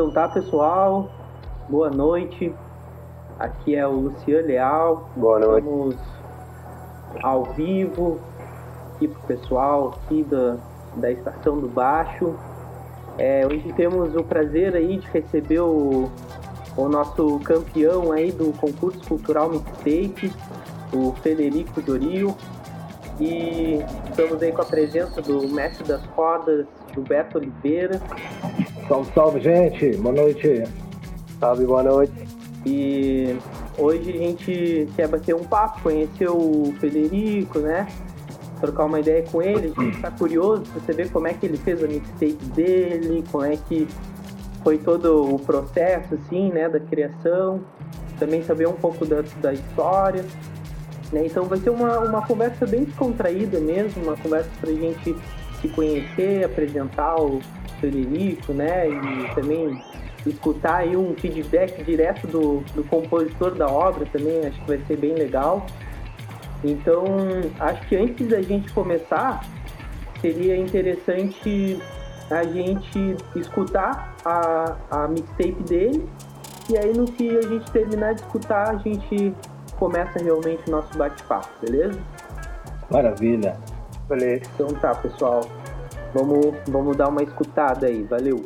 Então tá, pessoal. Boa noite. Aqui é o Luciano Leal. Boa noite. Estamos ao vivo aqui pro pessoal aqui da, da Estação do Baixo. É, hoje temos o prazer aí de receber o, o nosso campeão aí do concurso cultural Mixtape, o Federico Dorio. E estamos aí com a presença do mestre das cordas, Gilberto Oliveira. Salve, salve, gente. Boa noite. Salve, boa noite. E hoje a gente quer bater um papo, conhecer o Federico, né? Trocar uma ideia com ele, a gente tá curioso pra saber como é que ele fez a mixtape dele, como é que foi todo o processo, assim, né, da criação, também saber um pouco da, da história, né? Então vai ser uma, uma conversa bem descontraída mesmo, uma conversa pra gente se conhecer, apresentar o Federico, né, e também escutar aí um feedback direto do, do compositor da obra também, acho que vai ser bem legal. Então, acho que antes da gente começar, seria interessante a gente escutar a, a mixtape dele e aí no que a gente terminar de escutar, a gente começa realmente o nosso bate-papo, beleza? Maravilha. Beleza. Então tá, pessoal. Vamos, vamos dar uma escutada aí. Valeu.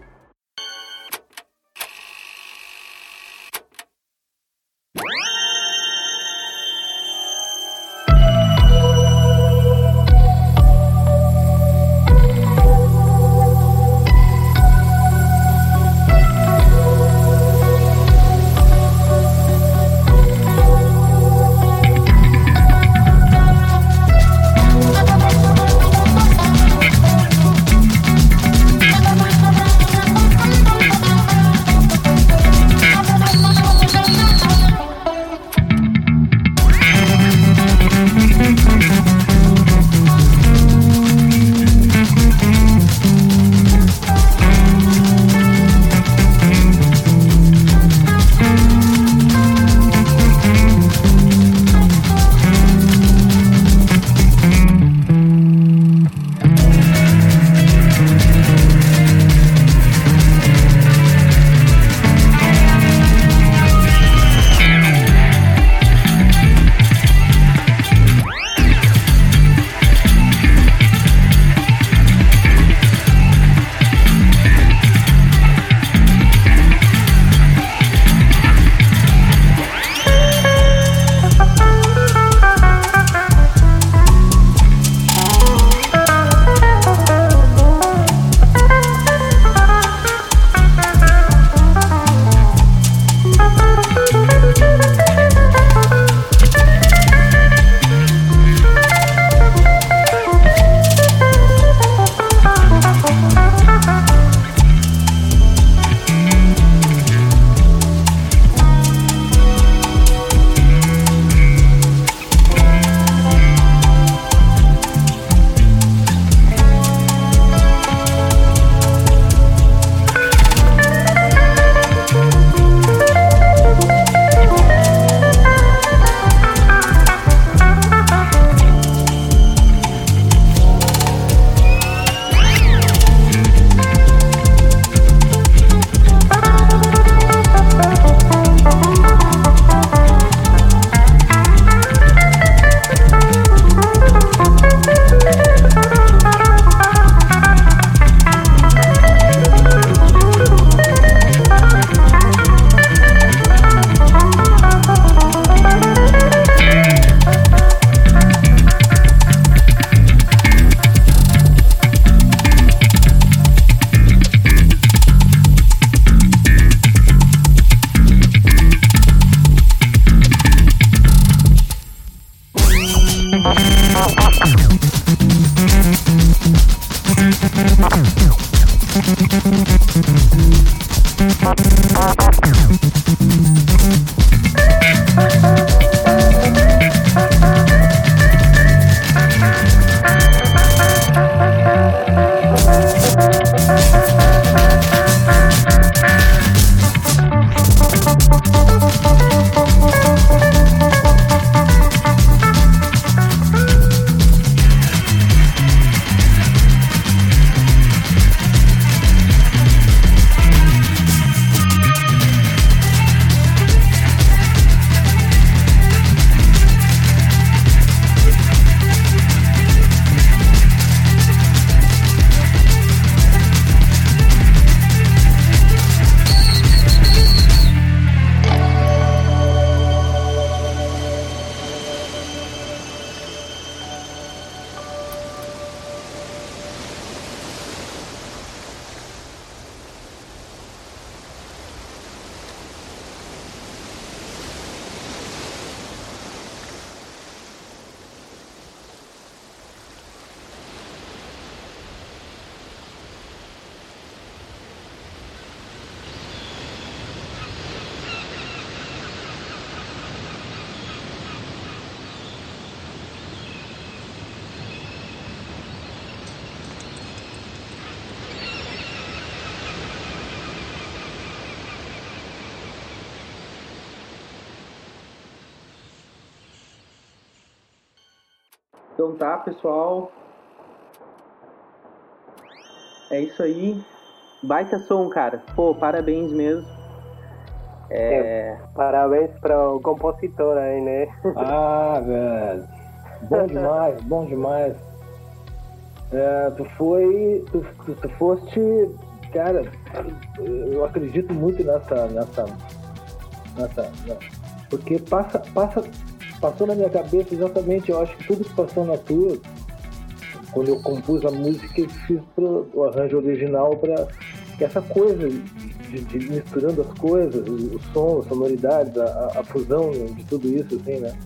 Então tá, pessoal. É isso aí. Baita som, cara. Pô, parabéns mesmo. É... Parabéns para o compositor aí, né? Ah, velho. Bom demais, bom demais. É, tu foi. Tu, tu, tu, foste. Cara, eu acredito muito nessa. nessa. nessa. Porque passa, passa, passou na minha cabeça exatamente, eu acho que tudo que passou na tua, quando eu compus a música, eu fiz pro, o arranjo original para essa coisa de, de, misturando as coisas, o, o som, a sonoridade, a, a, fusão de tudo isso, assim, né?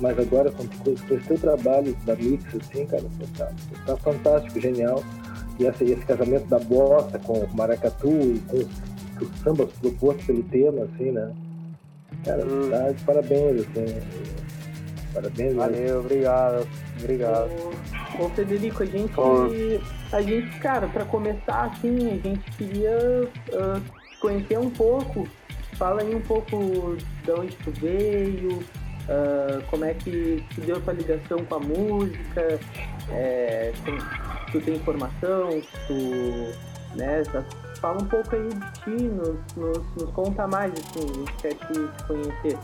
Mas agora com, com, com esse teu trabalho da mix, assim, cara, tá, tá fantástico, genial. E esse, esse casamento da bossa com o maracatu e com os, os sambas propostos pelo tema, assim, né? Cara, hum. tá de parabéns, assim. Parabéns. Valeu, obrigado. Obrigado. Ô, ô Federico, a gente. A gente, cara, pra começar assim, a gente queria uh, conhecer um pouco. Fala aí um pouco de onde tu veio, uh, como é que tu deu tua ligação com a música, é, tu tem informação, tu. Né, fala um pouco aí de ti, nos, nos, nos conta mais, assim, a gente quer te conhecer.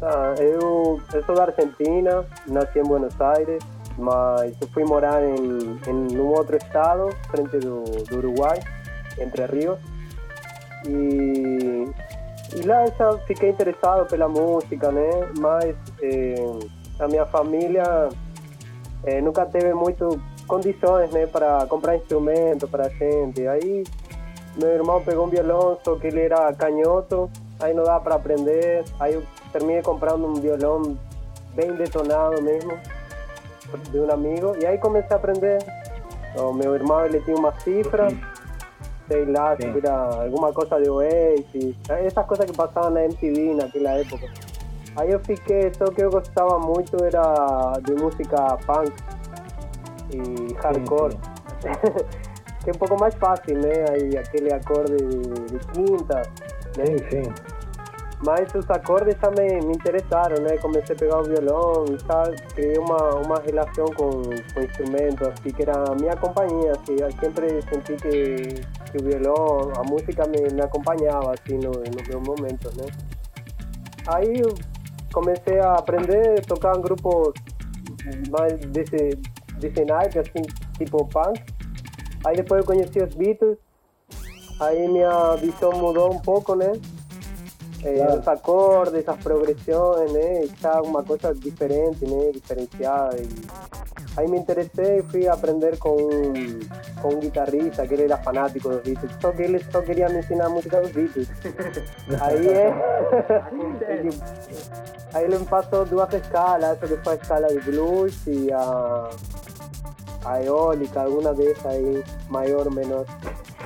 Ah, eu, eu sou da Argentina, nasci em Buenos Aires, mas eu fui morar em, em um outro estado, frente do, do Uruguai, Entre Rios. E, e lá já fiquei interessado pela música, né? Mas eh, a minha família eh, nunca teve muito condições, né, para comprar instrumento para gente. Aí meu irmão pegou um violão, só que ele era canhoto, aí não dá para aprender. Aí eu terminei comprando um violão bem detonado mesmo, de um amigo, e aí comecei a aprender. O meu irmão ele tinha uma cifra, sei lá, se era alguma coisa de Oasis, essas coisas que passavam na MTV naquela época. Aí eu fiquei, só que eu gostava muito era de música punk e hardcore. que é um pouco mais fácil, né? Aí aquele acorde de, de quinta, né? Sim, sim. Mas os acordes também me interessaram, né? Comecei a pegar o violão e tal, criei uma, uma relação com, com o instrumento, que era a minha companhia, assim, eu sempre senti que, que o violão, a música me, me acompanhava, assim, no, no meu momento, né? Aí comecei a aprender tocar em grupos mais desse, desse assim, tipo punk. Aí depois eu conheci os Beatles, aí minha visão mudou um pouco, né? Eh, claro. Los acordes, as progressões, né? Já uma coisa diferente, né? Diferenciada. E aí me interessei e fui aprender com um, com um guitarrista que ele era fanático dos Beatles. Só que ele só queria me ensinar a música dos Beatles. aí é. aí ele me passou duas escalas, essa que foi a escala de blues e a, a eólica, alguma dessas aí, maior ou menor.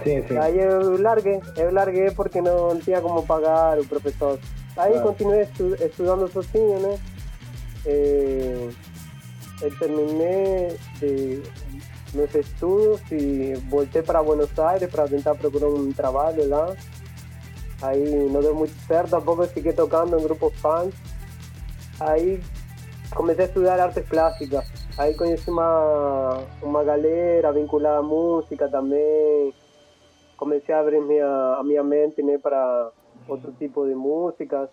Sim. Aí eu larguei, eu larguei porque não tinha como pagar o professor. Aí ah. continuei estu estudando sozinho, né? Eh, eu terminei de, meus estudos e voltei para Buenos Aires para tentar procurar um trabalho lá. Aí não deu muito certo, tampouco fiquei tocando em grupos fãs. Aí comecei a estudar artes plásticas. Aí conheci uma, uma galera vinculada à música também comecei a abrir minha, a minha mente para outro tipo de músicas,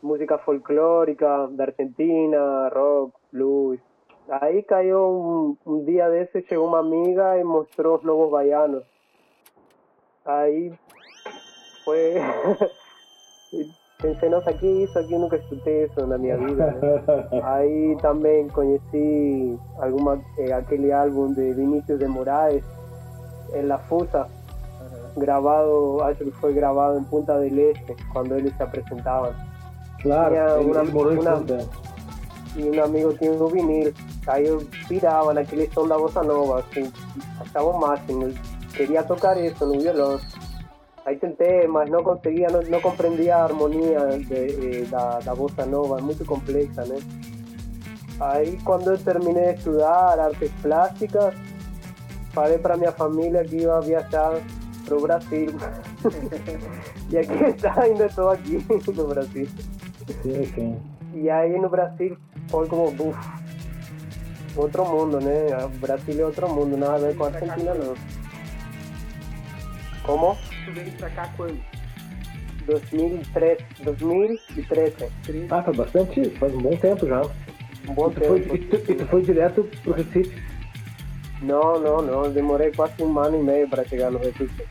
música folclórica da Argentina, rock, blues. Aí caiu um, um dia desse, chegou uma amiga e mostrou os novos baianos. Aí foi. Pensei, nossa, que isso aqui? Nunca escutei isso na minha vida. Né? Aí também conheci alguma, eh, aquele álbum de Vinícius de Moraes, en La Fusa, grabado, acho que foi gravado em Punta del Este, quando eles se apresentavam. Claro, ele, uma, ele morou em uma, E um amigo tinha um vinil, aí eu pirava naquele som da bossa nova, assim, achava o máximo, queria tocar isso no violão. Aí tentei, mas não conseguia, não, não compreendia a harmonia de, da, da bossa nova, é muito complexa, né? Aí quando eu terminei de estudar artes plásticas, falei para minha família que ia viajar pro Brasil. e aqui está, ainda estou aqui no Brasil. Sim, sim. E aí no Brasil foi como, uf, outro mundo, né? Brasil é outro mundo, nada a ver com a Argentina, não. Como? Tu veio pra cá quando? 2013. 2013. Ah, faz bastante, faz um bom tempo já. Um bom E tu foi, tempo. e tu, e tu foi direto pro Recife? Não, não, não. Demorei quase um ano e meio para chegar no Recife.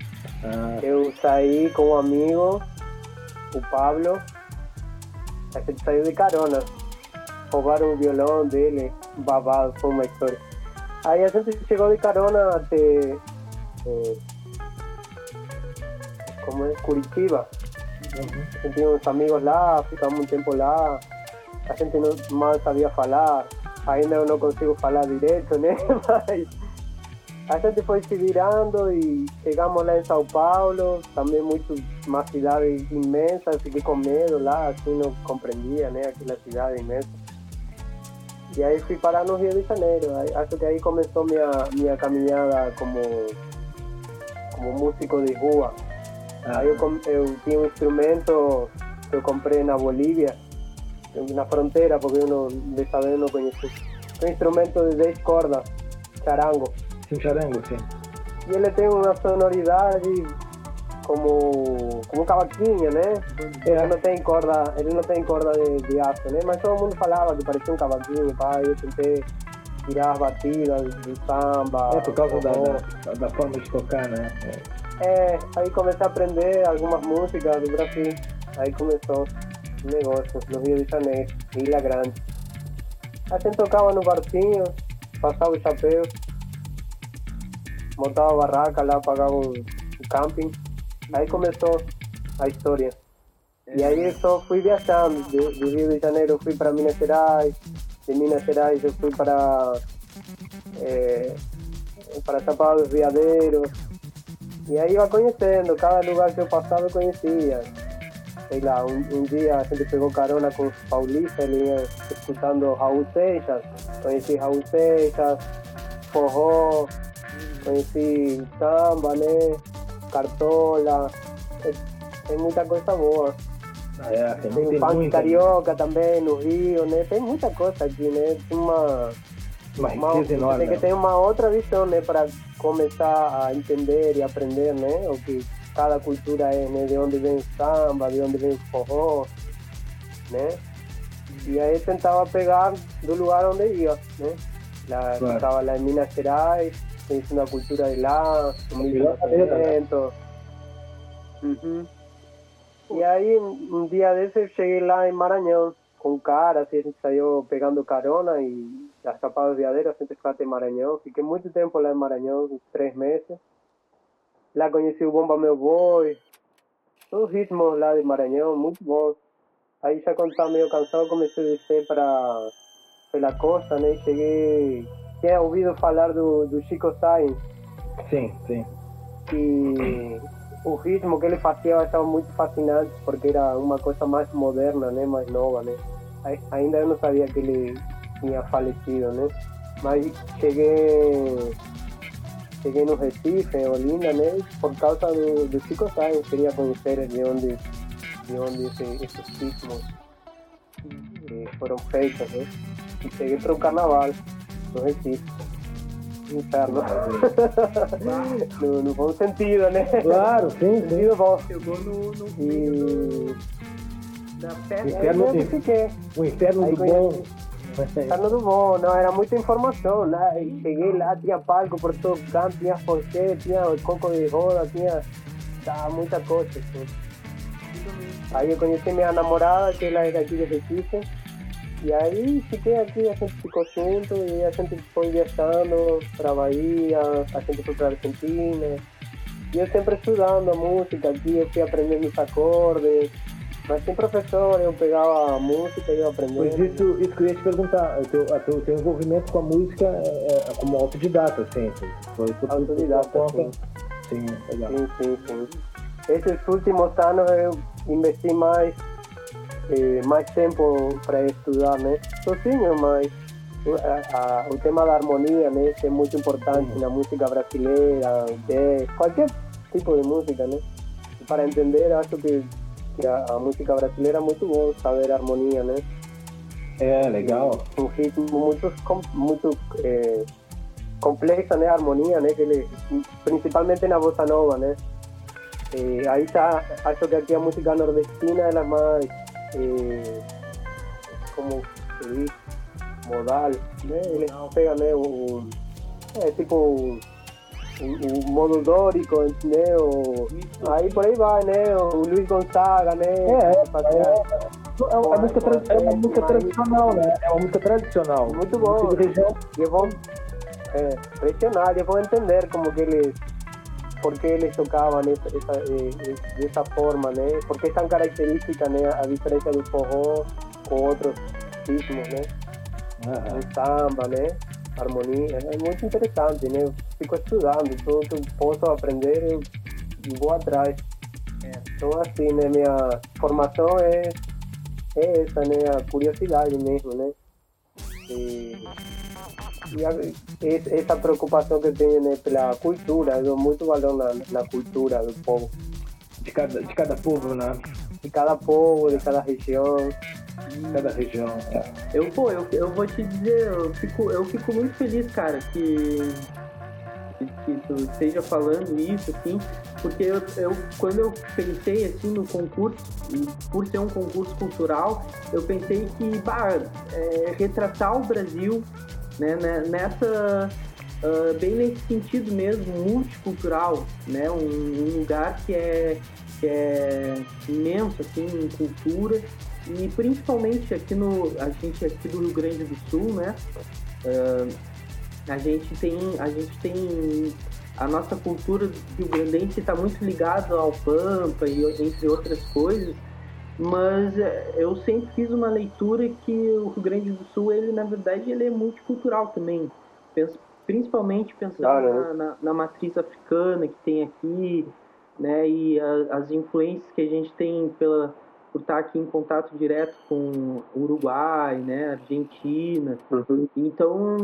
Ah, Eu saí com um amigo, o Pablo. A gente saiu de carona. Roubaram o violão dele, babado, foi uma história. Aí a gente chegou de carona até. eh, como é? Curitiba. gente tinha uns amigos lá, ficamos um tempo lá. A gente não mal sabia falar. Ainda eu não consigo falar direito, né? Mas a gente foi se virando e chegamos lá em São Paulo, também muito uma cidade imensa, eu fiquei com medo lá, assim não compreendia, né? Aquela cidade imensa. E aí fui parar no Rio de Janeiro. Acho que aí começou minha minha caminhada como como músico de rua. Ah, Aí eu, eu tinha um instrumento que eu comprei na Bolívia, na fronteira, porque eu não, dessa vez eu não conheci. Um instrumento de 10 cordas, charango. sim, charango, sim. E ele tem uma sonoridade como, como um cavaquinho, né? Ele não tem corda, ele não tem corda de, de aço, né? Mas todo mundo falava que parecia um cavaquinho, pá, eu tentei tirar as batidas do samba. É por causa da, da, da forma de tocar, né? É, aí comecei a aprender algumas músicas do Brasil. Aí começou o negócio no Rio de Janeiro, Ilha Grande. A gente tocava no barzinho, passava o chapéu, montava a barraca lá, pagava o, o camping. Aí começou a história. E aí eu só fui viajando, do, do Rio de Janeiro eu fui para Minas Gerais, de Minas Gerais eu fui para, eh, para Chapada dos Veadeiros, e aí iba conhecendo, cada lugar que eu passava eu conhecia. Sei lá, um, um dia a gente pegou carona com os paulistas, ele ia escutando Raul Seixas, conheci Raul Seixas, forró, conheci samba, né? Cartola, tem, muita coisa boa. É, tem, Tem tem funk carioca também no Rio, né? Tem muita coisa aqui, né? Tem uma, uma, tem que ter uma outra visão, né, para começar a entender e aprender, né, o que cada cultura é, né, de onde vem o samba, de onde vem o forró, né? E aí tentava pegar do lugar onde ia, né? Lá, Claro. Estava lá em Minas Gerais, conhecendo a cultura de lá, o movimento. Uhum. E aí, um dia desse, eu cheguei lá em Maranhão, com cara, assim, a gente saiu pegando carona e as Chapadas Veadeiras, a gente foi até Maranhão. Fiquei muito tempo lá em Maranhão, uns três meses. Lá conheci o Bomba Meu Boi, os ritmos lá de Maranhão, muito bons. Aí já quando estava meio cansado, comecei a descer para pela costa, né? Cheguei... Tinha ouvido falar do, do Chico Sainz, Sim, sim. e o ritmo que ele fazia eu achava muito fascinante porque era uma coisa mais moderna, né, mais nova, né. Ai- Ainda eu não sabia que ele tinha falecido, né. Mas cheguei cheguei no Recife, em Olinda, né, por causa do, do Chico Sainz, queria conhecer de onde de onde esse, esses ritmos eh, foram feitos, né. E cheguei para o Carnaval no Recife. Inferno. no, no bom sentido, né? Claro, sim, sim. Sentido bom. Chegou no, no E da festa. O inferno do bom. Inferno do bom, não, era muita informação? E cheguei lá, tinha palco por todo canto, tinha forcé, tinha coco de roda, tinha tá, muita coisa. Assim. Aí eu conheci minha namorada, que ela era aqui de Recife. E aí fiquei aqui, a gente ficou junto e a gente foi viajando para Bahia, a gente foi para Argentina. E eu sempre estudando música aqui, eu fui aprendendo os acordes. Mas sem professor, eu pegava a música e eu aprendia. Pois isso, isso que eu ia te perguntar, o teu, teu, teu envolvimento com a música é, é como autodidata, assim, foi Autodidata, conta. Sim, legal. Sim, sim, sim. Esses últimos anos eu investi mais, eh, mais tempo para estudar, né? Sozinho, mas o- a- a- o tema da harmonia, né? Que é muito importante na música brasileira, de qualquer tipo de música, né? Para entender, acho que, que a, a música brasileira é muito bom saber harmonia, né? É, legal. Um ritmo muito, muito é, complexo, né? A harmonia, né? Que ele, principalmente na bossa nova, né? E aí já acho que aqui a música nordestina ela é mais eh, como se diz modal, né? Ele pega né, o, é tipo o, o modo dórico, né? O, aí por aí vai, né? O Luiz Gonzaga, né? É, é, é, é uma música, é uma música tradicional, né? É uma música tradicional. Muito bom. Região. E vão, é, vão entender como que eles por que eles tocavam essa, essa, eh, dessa forma, né? Porque é tão característica, né? A diferença do forró com outros ritmos, né? Uhum. O samba, né? Harmonia, é muito interessante, né? Eu fico estudando, tudo que eu posso aprender, eu vou atrás. É. Então, assim, né? Minha formação é, é essa, né? A curiosidade mesmo, né? E e a, essa preocupação que tem né, pela cultura, eu dou muito valor na, na cultura do povo. De cada, de cada povo, né? De cada povo, de cada região. Cada região. Eu, pô, eu, eu vou te dizer, eu fico, eu fico muito feliz, cara, que, que, que tu esteja falando isso, assim, porque eu, eu, quando eu pensei assim no concurso, e por ser um concurso cultural, eu pensei que bah, é, retratar o Brasil né, né, nessa uh, bem nesse sentido mesmo multicultural, né, um, um, lugar que é que é imenso assim em cultura e principalmente aqui no a gente aqui do Rio Grande do Sul, né, uh, a gente tem a gente tem a nossa cultura rio-grandense está muito ligada ao pampa e entre outras coisas mas é, eu sempre fiz uma leitura que o Rio Grande do Sul, ele na verdade, ele é multicultural também, principalmente pensando ah, na, na, na, matriz africana que tem aqui, né, e a, as influências que a gente tem pela por estar aqui em contato direto com Uruguai, né, Argentina. Uhum. Então,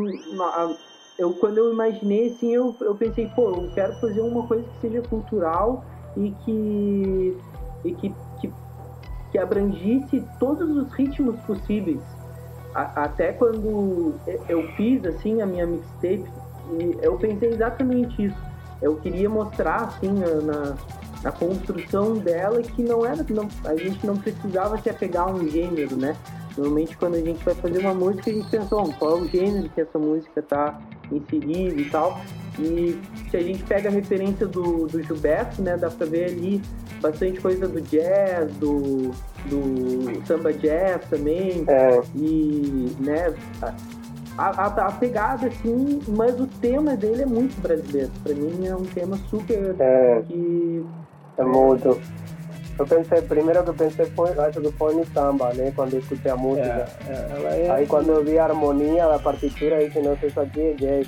eu quando eu imaginei assim, eu, eu pensei, pô, eu quero fazer uma coisa que seja cultural e que e que que abrangisse todos os ritmos possíveis. A, até quando eu fiz assim a minha mixtape, eu pensei exatamente isso. Eu queria mostrar assim na, na construção dela que não era não, a gente não precisava se apegar a um gênero, né? Normalmente quando a gente vai fazer uma música a gente pensa, oh, qual é o gênero que essa música está inserida e tal. E se a gente pega a referência do, do Gilberto, né, dá pra ver ali bastante coisa do jazz, do, do samba jazz também. É. E, né, a, a, a, pegada, assim, mas o tema dele é muito brasileiro. Pra mim é um tema super é. que. É muito. Eu pensei, primeiro que eu pensei foi, acho que foi no samba, né? Quando eu escutei a música. É, é, Aí quando eu vi a harmonia da partitura, eu disse, nossa, isso aqui é jazz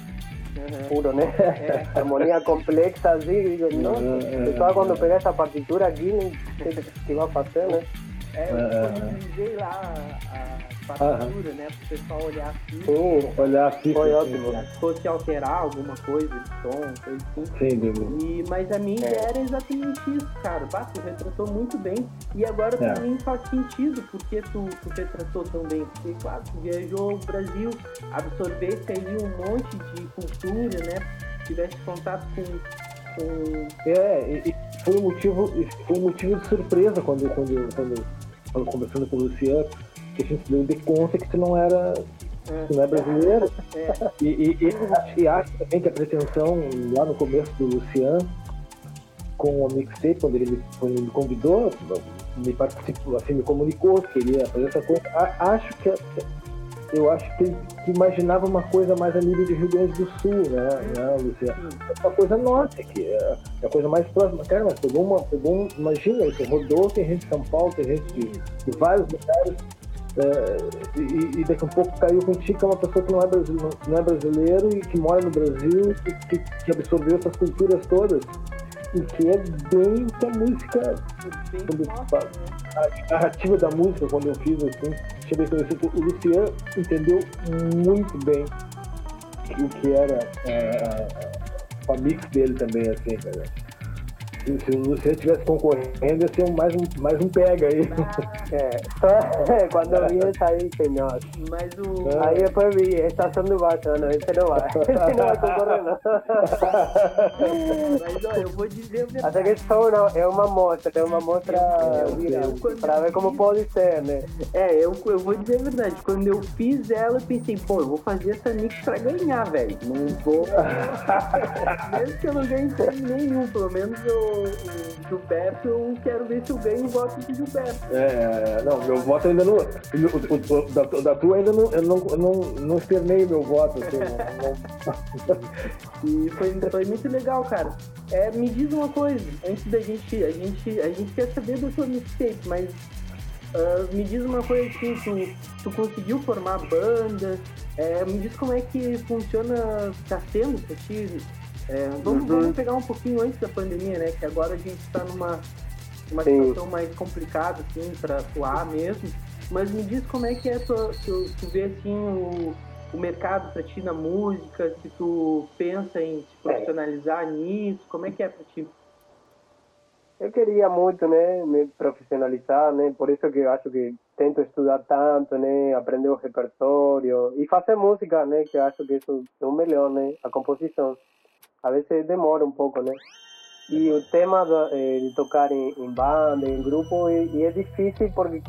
uhum. puro, né? É. Harmonia complexa, assim, digo, não. Uhum. Só quando pegar essa partitura aqui, não sei o que vai fazer, né? É, eu disponibilizei lá a uhum. né? Para o pessoal olhar assim. Sim, olhar assim. Foi ótimo. Se fosse alterar alguma coisa de som, coisa assim. Sim, e, Mas a minha é. ideia era exatamente isso, cara. Bah, tu retratou muito bem. E agora é. pra mim faz sentido porque tu, tu retratou tão bem. Porque, claro, tu viajou o Brasil, absorvesse aí um monte de cultura, né? Tivesse contato com com... É, e, foi um motivo, foi um motivo de surpresa quando, quando, quando estava conversando com o Luciano, que a gente deu de conta que tu não era, tu não é brasileiro. É. E, e, e, e acho também que a pretensão lá no começo do Luciano, com o mixtape, quando ele me, me convidou, me participou, assim, me comunicou que queria fazer essa coisa. Acho que eu acho que, que imaginava uma coisa mais a nível de Rio Grande do Sul, né, né Luciano? É uma coisa nossa, que é, é a coisa mais próxima. Cara, mas pegou uma. Pegou, imagina, você rodou, tem gente de São Paulo, tem gente de, de vários lugares. É, e, e, daqui a um pouco caiu contigo que é uma pessoa que não é, brasileiro, não é brasileiro e que mora no Brasil e que, que absorveu essas culturas todas. E que é bem que a música quando, a narrativa da música quando eu fiz assim cheguei a o Luciano entendeu muito bem o que era é, a, a mix dele também assim cara se, se o Luciano estivesse concorrendo, ia ser mais, um, mais um pega aí. É, quando eu vi essa aí, senhor. Mas o. Aí depois vi, estação do Barça, não, esse não vai. Esse não vai concorrer, não. Mas olha, eu vou dizer a verdade. Até que isso é uma, é uma mostra, é uma mostra Eu- eu- pra ver como pode ser, né? É, eu, eu vou dizer a verdade. Quando eu fiz ela, eu pensei, pô, eu vou fazer essa mix pra ganhar, velho. Não vou. Mesmo que eu não ganhe prêmio nenhum, pelo menos o, o Gilberto, eu quero ver se eu ganho o voto de Gilberto. É, não, meu voto ainda não. O, o- o- da, da tua ainda não, eu não, não, não externei meu voto. Assim, não- não- E foi, foi muito legal, cara. É, me diz uma coisa, antes da gente. A gente, a gente quer saber da sua mixtape, mas ah, me diz uma coisa assim, tu, tu conseguiu formar banda? É, me diz como é que funciona, tá sendo pra ti? É, vamos, Uhum. vamos pegar um pouquinho antes da pandemia, né? Que agora a gente tá numa uma Sim. situação mais complicada, assim, pra atuar mesmo. Mas me diz como é que é tua, tu, tu vê assim o, o mercado pra ti na música, se tu pensa em se profissionalizar nisso, como é que é pra ti? Eu queria muito, né, me profissionalizar, né, por isso que eu acho que tento estudar tanto, né, aprender o repertório e fazer música, né, que eu acho que isso é o melhor, né, a composição. A vezes demora um pouco, né. E o tema da- eh, de tocar em, em banda, em grupo, e, e é difícil porque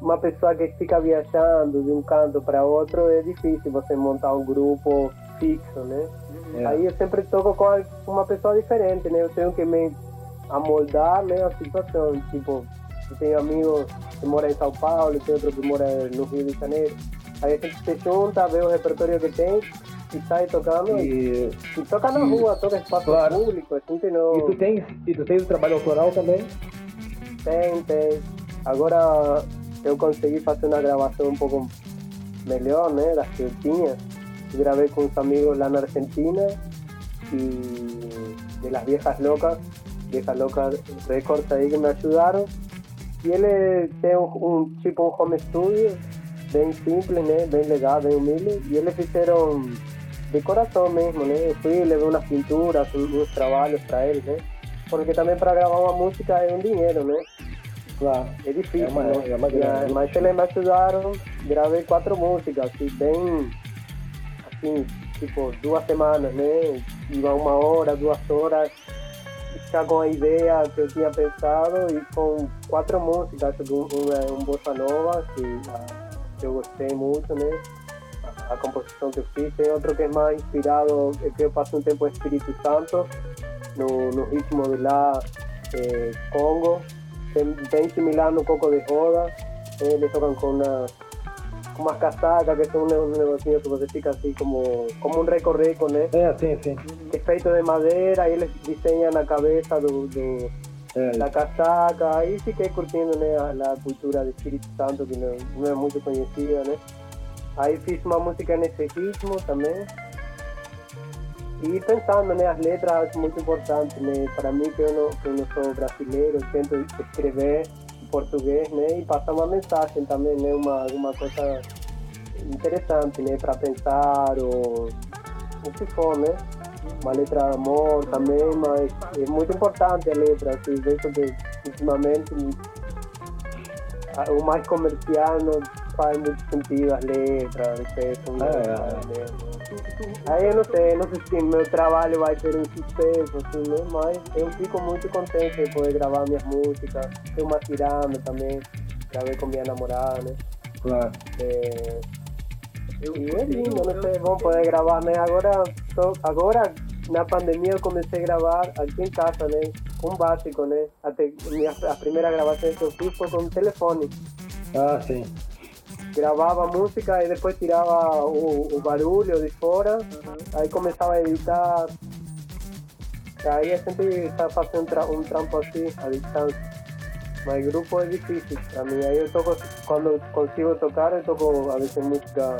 uma pessoa que fica viajando de um canto para outro, é difícil você montar um grupo fixo, né. é. Aí eu sempre toco com uma pessoa diferente, né? Eu tenho que me amoldar, né, a situação. Tipo, eu tenho amigos que moram em São Paulo, tem outro que mora no Rio de Janeiro. Aí a gente se junta, vê o repertório que tem e sai tocando. E, E, e toca na e- rua, toca espaço claro. público. A gente não e, tu tens, e tu tens o trabalho autoral também? tem, tem. Agora eu consegui fazer uma gravação um pouco melhor, né, das que eu tinha. Gravei com uns amigos lá na Argentina y de las viejas locas, viejas locas records ahí que me ayudaron. Y él tiene un, un tipo, un home studio, bem simple, né? bem legal, bem humilde. E eles fizeram de coração mesmo, né? Eu fui, levei umas pinturas, uns, uns trabalhos para eles, né? Porque também para gravar uma música é um dinheiro, né? Claro. É difícil, É uma- né? é uma E, grana. ah, Mas eles me ajudaram, gravei quatro músicas, assim, bem, assim, tipo, duas semanas, né? Iba uma hora, duas horas, já com a ideia que eu tinha pensado e com quatro músicas, um, um bossa nova, que, ah, que eu gostei muito, né? A, a composição que eu fiz, tem outro que é mais inspirado, é que eu passo um tempo em Espírito Santo, no, no ritmo de lá, eh, Congo, bem, bem similar no Coco de Roda, eh, eles tocam com umas, com umas casacas, que são uns uns negocinhos que você fica assim como, como um recorreco, né? É, sim, sim. Que é feito de madeira, e eles desenham na cabeça do, do, É, da casaca, aí fiquei curtindo né, a, a cultura de Espírito Santo, que não, não é muito conhecida, né? Aí fiz uma música nesse ritmo também. E pensando, né, as letras muito importante, né? Para mim, que eu não, que eu não sou brasileiro, tento escrever em português, né? E passar uma mensagem também, né? Uma, uma coisa interessante, né? Para pensar ou o que for, né? Uma letra de amor também, mas é muito importante a letra, assim, vejo que ultimamente o mais comercial não faz muito sentido as letras, etc. Ah, é? Aí eu não sei, não sei se meu trabalho vai ser um sucesso, assim, né? Mas eu fico muito contente de poder gravar minhas músicas. Tem uma tirando também, gravei com minha namorada, né? claro. É, Eu, e eu é lindo, tenho- não eu- sei, vamos poder gravar, né? Agora, tô, agora na pandemia eu comecei a gravar aqui em casa, né? Com básico, né? Até minha, a primeira gravação que eu fiz foi com o telefone. Ah, sim. Gravava a música e depois tirava o, o barulho de fora, aí começava a editar. Aí a gente está fazendo um, tra um trampo assim, à distância. Mas grupo é difícil pra mim. Aí eu toco, quando consigo tocar, eu toco a vezes música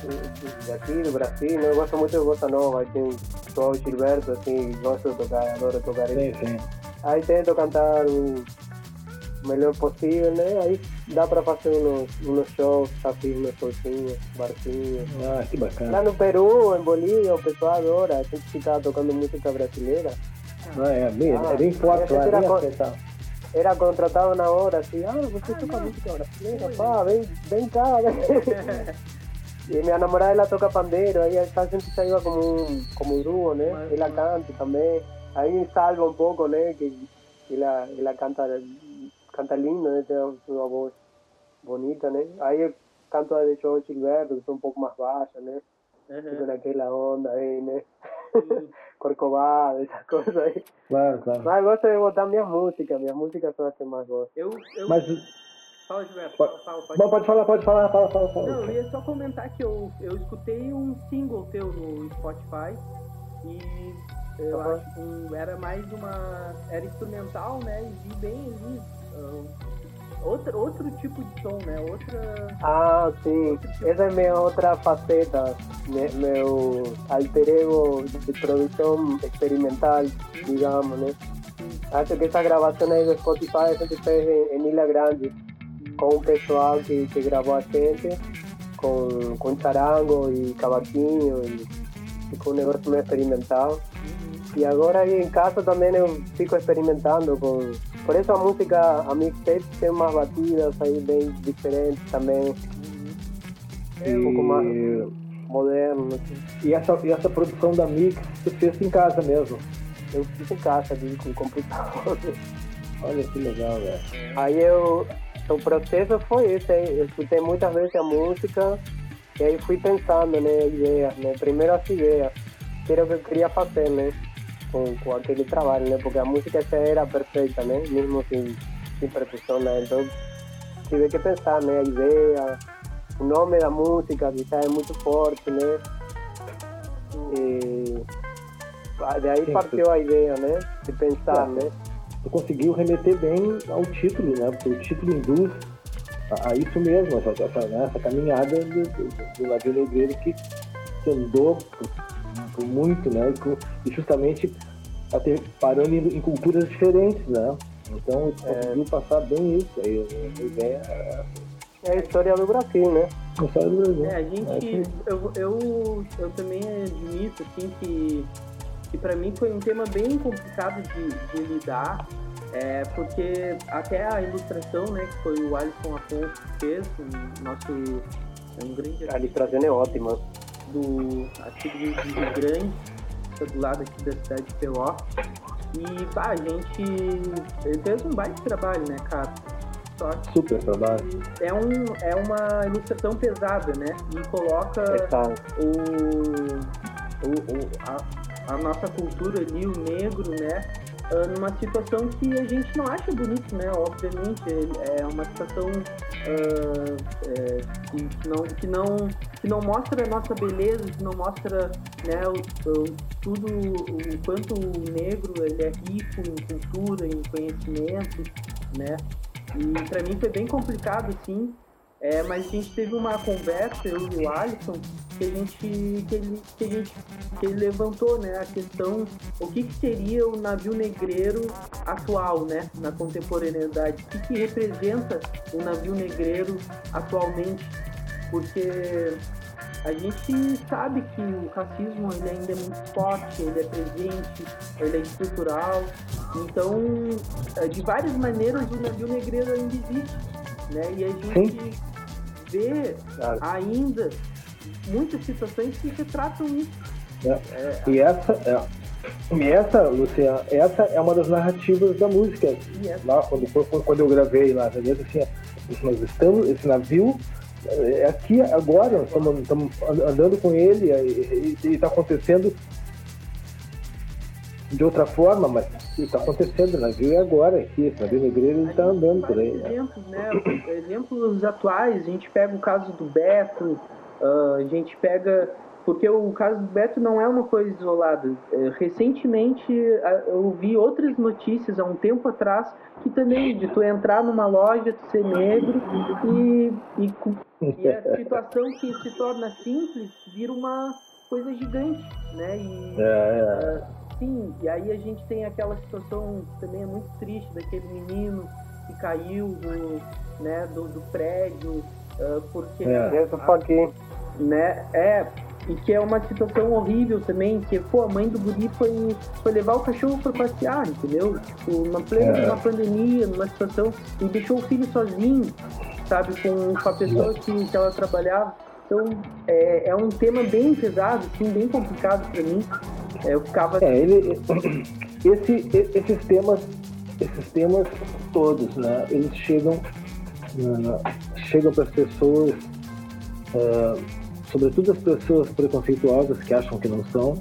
de- de aqui, do Brasil. né? Eu gosto muito de bossa nova. Aí tem sou o Gilberto, assim, gosto de tocar, adoro tocar Sim, isso. sim. Aí tento cantar o melhor possível, né? Aí dá pra fazer uns, uns shows, meus showzinhos, barzinhos. Ah, que Lá bacana. no Peru, em Bolívia, o pessoal adora. A gente fica tocando música brasileira. Não, é, bem, Ah, é bem forte lá, era. Era contratado na hora, assim, ah, você toca música brasileira, pá, vem, vem cá. E minha namorada ela toca pandeiro, aí ela sempre saiu como um, como um duo, né? Mas- Ela canta também. Aí salva um pouco, né? Que ela, ela canta, canta lindo, né? Tem uma voz bonita, né? Aí eu canto a de João Gilberto, que sou um pouco mais baixa, né? Fico naquela onda aí, né? Corcovado, essas coisas aí. Claro, claro. Mas gosto de botar minha música, minhas músicas são as que mais gosto. Eu, eu... Mas, Fala, Gilberto. Pode- Fala, fala, pode bom, pode falar, pode falar, fala, fala, fala. Não, eu ia só comentar que eu, eu escutei um single teu no Spotify e eu Aham. acho que era mais uma. Era instrumental, né? E vi bem ali. Ah, outra, outro tipo de som, né? Outra. Ah, sim. Essa é minha outra faceta, me- meu alter ego de produção experimental, digamos, né? Acho que essa gravação aí do Spotify a gente fez em, em Ilha Grande, com o pessoal que, que gravou a gente, com, com charango e cavaquinho, e ficou um negócio meio experimental. E agora aí em casa também eu fico experimentando com. Por isso a música, a mixtape tem umas batidas aí bem diferentes também, E, um pouco mais moderno. Assim. e, essa, e essa produção da Mix, você fez em casa mesmo. Eu fiz em casa ali com o computador. Olha que legal, velho. Aí eu. O processo foi esse aí. Eu escutei muitas vezes a música e aí fui pensando, né, ideias, né? Primeiro as ideias. Que era o que eu queria fazer, né? Com, com aquele trabalho, né? Porque a música já era perfeita, né? Mesmo sem, sem percussão, né? Então tive que pensar, né? A ideia, o nome da música, que já é muito forte, né? E daí Sim, partiu a ideia, né? De pensar, É. né? Tu conseguiu remeter bem ao título, né? Porque o título induz a, a isso mesmo, essa, essa, né? essa caminhada do, do, do negreiro que, andou por muito, né? E, justamente até parando em, em culturas diferentes, né? Então tu conseguiu passar bem isso. Aí, a ideia é É a história do Brasil, né? a história do Brasil. É, a É gente. isso Eu, eu, eu também admito, assim, que, que pra mim foi um tema bem complicado de, de lidar. É, porque até a ilustração, né, que foi o Alisson Afonso que fez, um nosso é um grande A ilustração é ótima. Do aqui do Rio Grande, tá do lado aqui da cidade de Peló. E pá, a gente fez um baita trabalho, né, cara? Só que Super trabalho. é, um, é uma ilustração pesada, né? E coloca Essa, o, o, o- a, a nossa cultura ali, o negro, né? Ah, numa situação que a gente não acha bonito, né? Obviamente, é uma situação ah, é, que, não, que, não, que não mostra a nossa beleza, que não mostra né, o, o- tudo o quanto o negro ele é rico em cultura, em conhecimento, né? E para mim foi bem complicado, assim, é, mas a gente teve uma conversa, eu e o Alisson, que a gente, que ele, que a gente, que ele levantou, né, a questão, o que, que seria o navio negreiro atual, né, na contemporaneidade, o que, que representa o navio negreiro atualmente, porque a gente sabe que o racismo ele ainda é muito forte, ele é presente, ele é estrutural, então eh, de várias maneiras o navio negreiro ainda existe, né, e a gente vê Claro. ainda muitas situações que retratam isso. E essa, é, e essa, Luciana, essa é uma das narrativas da música. É Lá, quando, quando eu gravei lá, entendeu? Assim, nós estamos, esse navio é aqui agora, estamos, estamos andando com ele e está acontecendo de outra forma, mas está acontecendo, o navio é agora aqui, esse navio negreiro está andando por aí. né? exemplos, né? Exemplos atuais, a gente pega o caso do Beto, ah, a gente pega. Porque o caso do Beto não é uma coisa isolada. Eh, recentemente ah, eu vi outras notícias há um tempo atrás que também de tu entrar numa loja, tu ser negro e, e, e a situação que se torna simples vira uma coisa gigante, né? E, É, é. Sim, e aí a gente tem aquela situação que também é muito triste daquele menino que caiu do, né, do, do prédio, ah, porque É. Aqui. né, é, E que é uma situação horrível também, que, pô, a mãe do guri foi, foi levar o cachorro para passear, entendeu? Tipo, numa plena é. pandemia, numa situação, e deixou o filho sozinho, sabe, com, com a pessoa que, que ela trabalhava. Então, é, é um tema bem pesado, assim, bem complicado para mim. É, eu ficava... É, ele... Esse, esses temas, esses temas todos, né, eles chegam, uh, chegam para as pessoas... Uh, sobretudo as pessoas preconceituosas que acham que não são,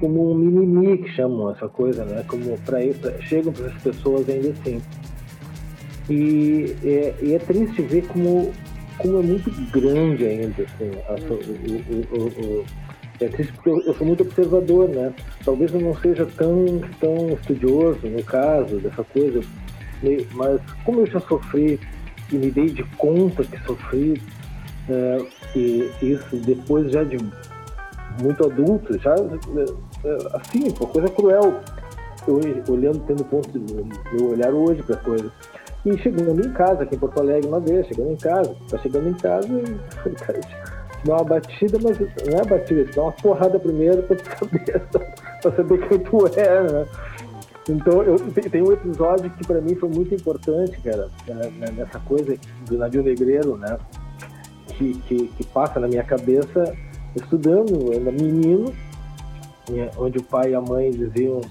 como um mimimi que chamam essa coisa, né? Como para chegam para as pessoas ainda assim. E é, e é, triste ver como como é muito grande ainda assim. A, o, o, o, eu, eu, sou muito observador, né? Talvez eu não seja tão tão estudioso no caso dessa coisa, mas como eu já sofri e me dei de conta que sofri é, e isso depois já de muito adulto, já é, assim, uma coisa cruel. Eu, olhando, tendo ponto de meu olhar hoje para coisa. E chegando em casa, aqui em Porto Alegre, uma vez, chegando em casa, tá chegando em casa e dá uma batida, mas não é batida, dá uma porrada primeiro pra saber, pra saber quem tu é, né? Então, eu, tem um episódio que para mim foi muito importante, cara, né, nessa coisa do navio negreiro, né? que, que, que passa na minha cabeça estudando, ainda menino, onde o pai e a mãe diziam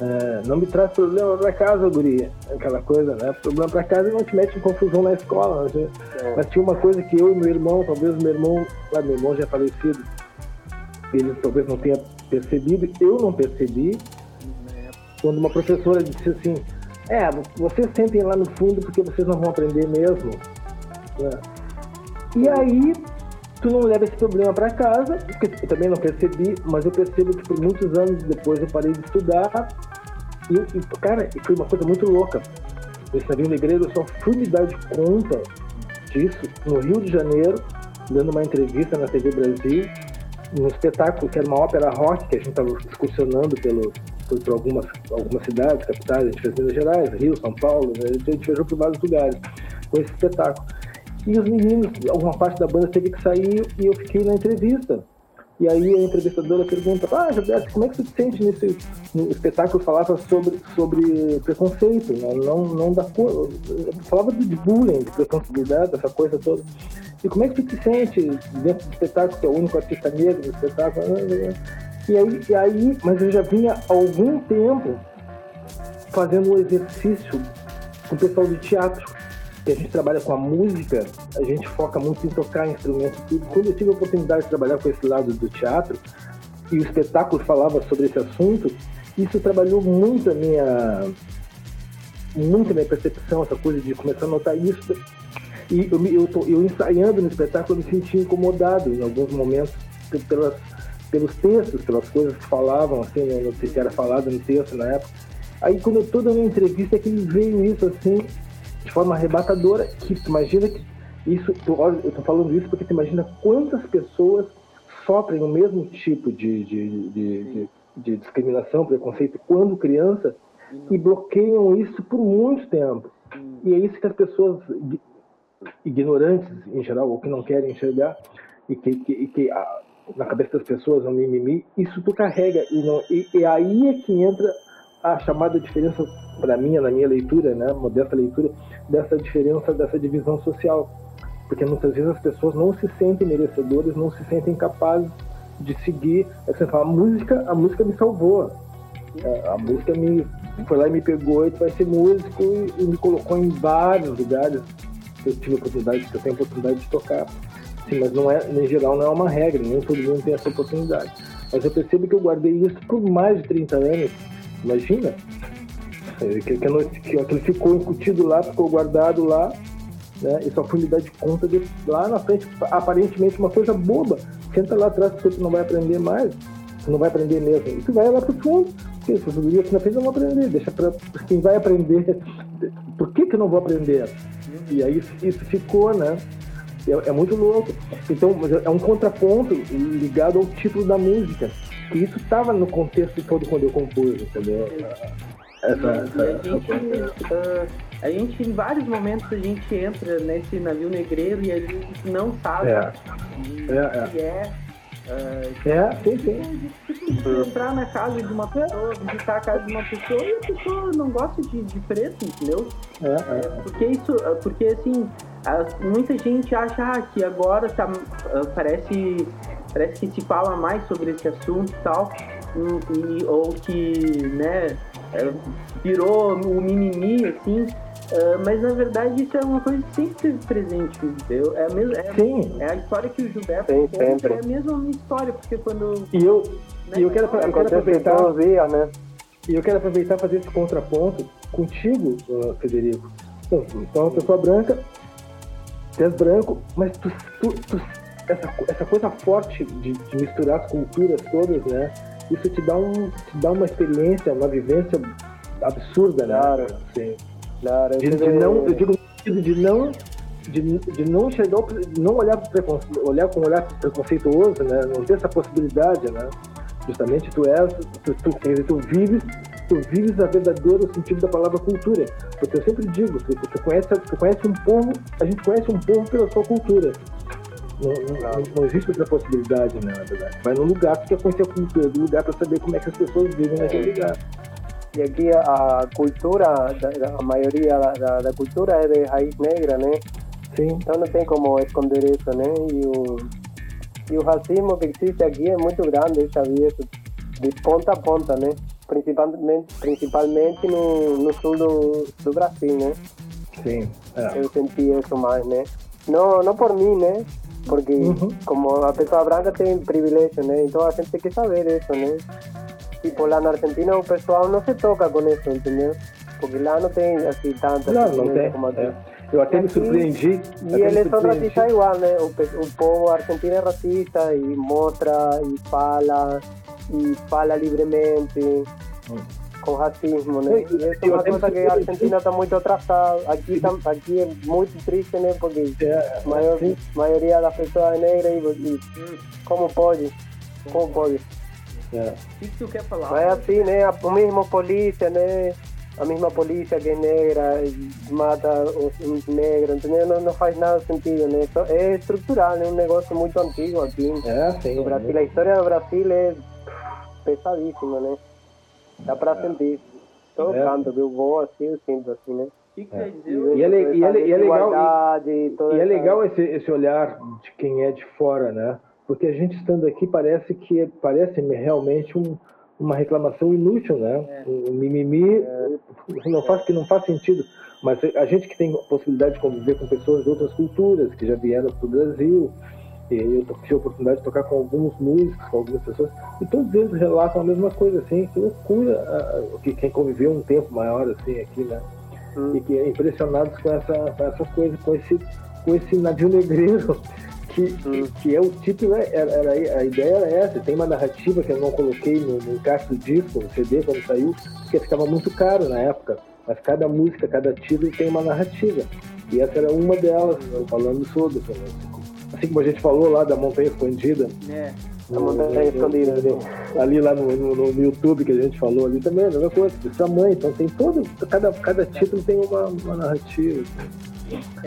é, não me traz problema para casa, guria. Aquela coisa, né? Problema para casa não te mete em confusão na escola. Né? É. Mas tinha uma coisa que eu e meu irmão, talvez meu irmão, claro, meu irmão já é falecido, ele talvez não tenha percebido, eu não percebi, quando uma professora disse assim, é, vocês sentem lá no fundo porque vocês não vão aprender mesmo. Né? E aí, tu não leva esse problema para casa, porque eu também não percebi, mas eu percebo que por muitos anos depois eu parei de estudar. E, e cara, foi uma coisa muito louca. Esse navio negreiro, eu só fui me dar de conta disso no Rio de Janeiro, dando uma entrevista na TV Brasil, num espetáculo que era uma ópera rock, que a gente estava excursionando pelo, por, por, algumas, algumas cidades, capitais, a gente fez Minas Gerais, Rio, São Paulo, né? a gente viajou por vários lugares com esse espetáculo. E os meninos, alguma parte da banda teve que sair e eu fiquei na entrevista. E aí a entrevistadora pergunta, ah, Gilberto, como é que você se sente nesse espetáculo falava sobre, sobre preconceito, né? não, não da falava de bullying, de preconceituidade, essa coisa toda. E como é que você se sente dentro do espetáculo, que é o único artista negro do espetáculo? E aí, e aí, mas eu já vinha há algum tempo fazendo um exercício com o pessoal de teatro que a gente trabalha com a música, a gente foca muito em tocar instrumentos. E quando eu tive a oportunidade de trabalhar com esse lado do teatro, e o espetáculo falava sobre esse assunto, isso trabalhou muito a minha muito a minha percepção, essa coisa de começar a notar isso. E eu, eu, tô, eu ensaiando no espetáculo, eu me senti incomodado em alguns momentos pelas, pelos textos, pelas coisas que falavam, assim, né, não sei se era falado no texto na época. Aí quando eu estou dando uma entrevista, é que veio isso assim, de forma arrebatadora, que tu imagina que isso, tu, olha, eu estou falando isso porque tu imagina quantas pessoas sofrem o mesmo tipo de, de, de, de discriminação, preconceito quando criança e bloqueiam isso por muito tempo. E é isso que as pessoas ignorantes em geral, ou que não querem enxergar, e que, que, que a, na cabeça das pessoas é um mimimi, isso tu carrega. E, não, e, e aí é que entra a chamada diferença, para mim, na minha leitura, né, modesta leitura, dessa diferença, dessa divisão social. Porque muitas vezes as pessoas não se sentem merecedoras, não se sentem capazes de seguir. É fala, a música, a música me salvou. É, a música me foi lá e me pegou e vai ser músico e, e me colocou em vários lugares que eu tive oportunidade, que eu tenho oportunidade de tocar. Sim, mas não é, em geral não é uma regra, nem todo mundo tem essa oportunidade. Mas eu percebo que eu guardei isso por mais de 30 anos Imagina. É, que, ficou incutido lá, ficou guardado lá, né? E só fui me dar de conta de lá na frente, aparentemente uma coisa boba. Senta lá atrás porque tu não vai aprender mais, tu não vai aprender mesmo. E tu vai lá pro fundo, porque se eu aqui na frente eu não vou aprender, deixa para quem vai aprender. Por que que eu não vou aprender? E aí isso ficou, né? É, é muito louco. Então, é um contraponto ligado ao título da música que isso estava no contexto todo quando eu compus, entendeu? Essa, essa, a, gente, uh, a gente, em vários momentos, a gente entra nesse navio negreiro e a gente não sabe é. o é, que é. Uh, é, sim, sim. Tipo, entrar na casa de uma pessoa, visitar a casa de uma pessoa e a pessoa não gosta de, de preto, entendeu? É, é, é. Porque isso, porque assim, muita gente acha ah, que agora tá, parece, parece que se fala mais sobre esse assunto e tal, e, ou que, né, virou o mimimi, assim, Uh, mas na verdade isso é uma coisa que sempre esteve presente, entendeu? É a, mesma, é, Sim. é a história que o Gilberto Sim, conta, sempre. é a mesma história, porque quando. E eu, e eu, quero, eu quero aproveitar. os dias, né? E eu quero aproveitar e fazer esse contraponto contigo, uh, Federico. Então, tu é uma pessoa branca, tu és branco, mas tu, tu, tu- essa, essa coisa forte de, de misturar as culturas todas, né? Isso te dá, um, te dá uma experiência, uma vivência absurda, né? Claro. Assim, Claro, de, de não, eu digo no sentido de não, de, de não chegar, de não olhar, olhar com um olhar preconceituoso, né? Não ter essa possibilidade, né? Justamente tu és, tu, tu, dizer, tu vives, tu vives a verdadeiro sentido da palavra cultura. Porque eu sempre digo, tu, tu, conhece, tu conhece um povo, a gente conhece um povo pela sua cultura. Não, não- não- existe outra possibilidade, né, na verdade. Vai num lugar, tu quer conhecer a cultura do lugar para saber como é que as pessoas vivem naquele lugar. Y aquí a, cultura, a mayoría da, da, cultura es de raíz negra, né? Sim, Então não tem como esconder isso, né? E o, e o racismo que existe aqui é muito grande, sabia? De ponta a ponta, né? Principalmente, principalmente no, no sul do, do Brasil, né? sim. É. Eu senti isso mais, né? Não, não por mim, né? Porque como a pessoa branca tem privilégio, né? Então a gente tem que saber isso, né? Tipo, lá na Argentina o pessoal não se toca com isso, entendeu? Porque lá não tem assim tanta Não, não diferença tem. como aqui. é. Eu até me surpreendi. E até eles são racistas igual, né? O, o povo argentino é racista e mostra e fala e fala livremente com racismo, né? Eu- E isso é eu uma até me coisa que. Argentina está muito atrasada. Aqui, tam- aqui é muito triste, né? Porque É, a maior, sim. maioria das pessoas é negra e, e como pode? Como pode? É. O que, tu quer falar? Mas é assim, né? A, o mesmo polícia, né? A mesma polícia que é negra e mata os, os negros, entendeu? Não, não faz nada sentido, né? Só- É estrutural, é um negócio muito antigo aqui É, sim. no Brasil. A história do Brasil é pesadíssima, né? Dá pra sentir. É. canto que eu vou assim, eu sinto assim, né? Dizer? E é e é e é legal- E é legal esse, esse olhar de quem é de fora, né? Porque a gente estando aqui parece que parece realmente um, uma reclamação inútil, né? Um mimimi não faz que não faz sentido. Mas a gente que tem a possibilidade de conviver com pessoas de outras culturas que já vieram para o Brasil, eu tive a oportunidade de tocar com alguns músicos, com algumas pessoas, e todos eles relatam a mesma coisa, assim, que loucura, que quem conviveu um tempo maior assim aqui, né? Hum. e que é impressionados com essa, com essa coisa, com esse, com esse navio negreiro, que, que, que é o título, é- era, era- a ideia era essa, tem uma narrativa que eu não coloquei no, no encaixe do disco, no CD, quando saiu, porque ficava muito caro na época, mas cada música, cada título tem uma narrativa, e essa era uma delas, falando sobre, assim como a gente falou lá da Montanha Escondida, É. A montanha escondida, no- ali lá no, no- no YouTube que a gente falou ali também, a mesma coisa, de sua mãe, então tem todo, cada, cada título tem uma, uma narrativa.